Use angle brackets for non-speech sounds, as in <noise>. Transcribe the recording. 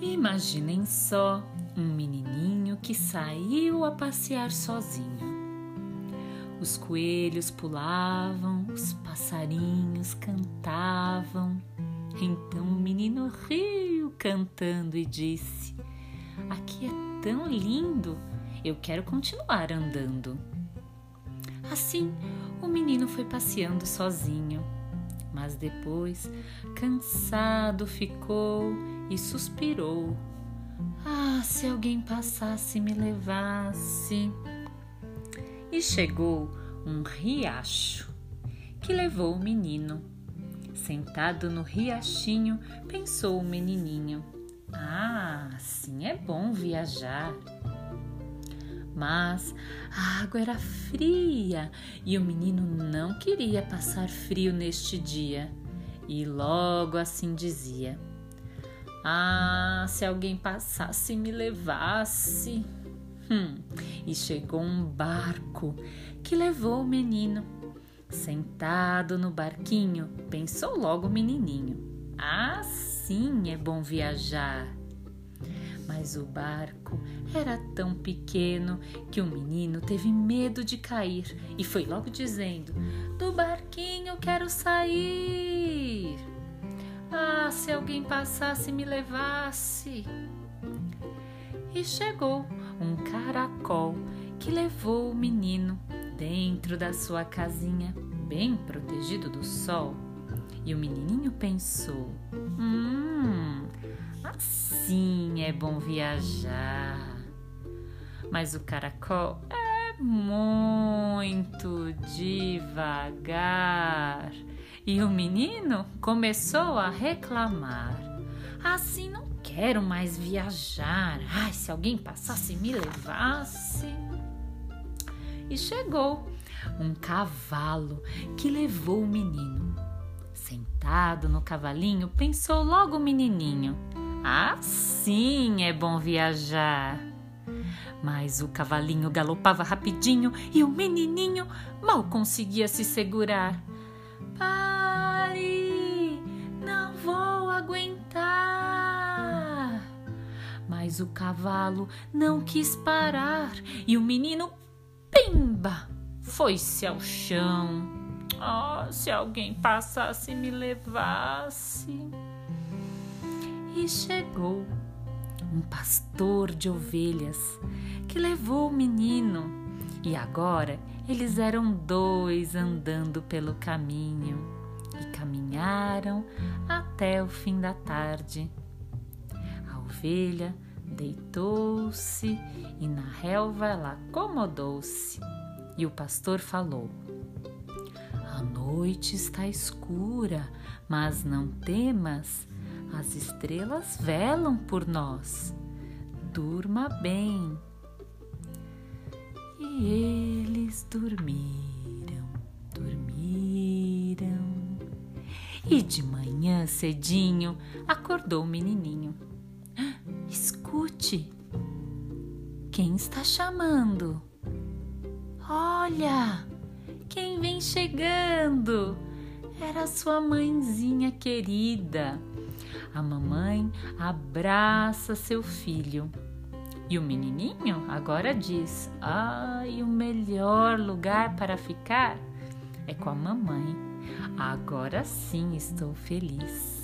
Imaginem só um menininho que saiu a passear sozinho. Os coelhos pulavam, os passarinhos cantavam. Então o menino riu cantando e disse: Aqui é tão lindo, eu quero continuar andando. Assim, o menino foi passeando sozinho, mas depois, cansado, ficou e suspirou. Ah, se alguém passasse e me levasse. E chegou um riacho que levou o menino. Sentado no riachinho, pensou o menininho: Ah, assim é bom viajar. Mas a água era fria e o menino não queria passar frio neste dia. E logo assim dizia: Ah, se alguém passasse e me levasse. Hum, e chegou um barco que levou o menino. Sentado no barquinho, pensou logo o menininho: Ah, sim, é bom viajar. Mas o barco era tão pequeno que o menino teve medo de cair e foi logo dizendo: Do barquinho quero sair. Se alguém passasse e me levasse. E chegou um caracol que levou o menino dentro da sua casinha, bem protegido do sol. E o menininho pensou: Hum, Assim é bom viajar. Mas o caracol muito devagar. E o menino começou a reclamar. Assim não quero mais viajar. Ai, se alguém passasse e me levasse. E chegou um cavalo que levou o menino. Sentado no cavalinho, pensou logo o menininho. Assim é bom viajar. Mas o cavalinho galopava rapidinho e o menininho mal conseguia se segurar. Pare! Não vou aguentar! Mas o cavalo não quis parar e o menino, pimba, foi-se ao chão. Oh, se alguém passasse e me levasse e chegou um pastor de ovelhas que levou o menino. E agora eles eram dois andando pelo caminho e caminharam até o fim da tarde. A ovelha deitou-se e na relva ela acomodou-se. E o pastor falou: A noite está escura, mas não temas as estrelas velam por nós. Durma bem. E eles dormiram, dormiram. E de manhã cedinho acordou o menininho. <gasps> Escute, quem está chamando? Olha, quem vem chegando? Era sua mãezinha querida a mamãe abraça seu filho. E o menininho agora diz: Ai, o melhor lugar para ficar é com a mamãe. Agora sim estou feliz.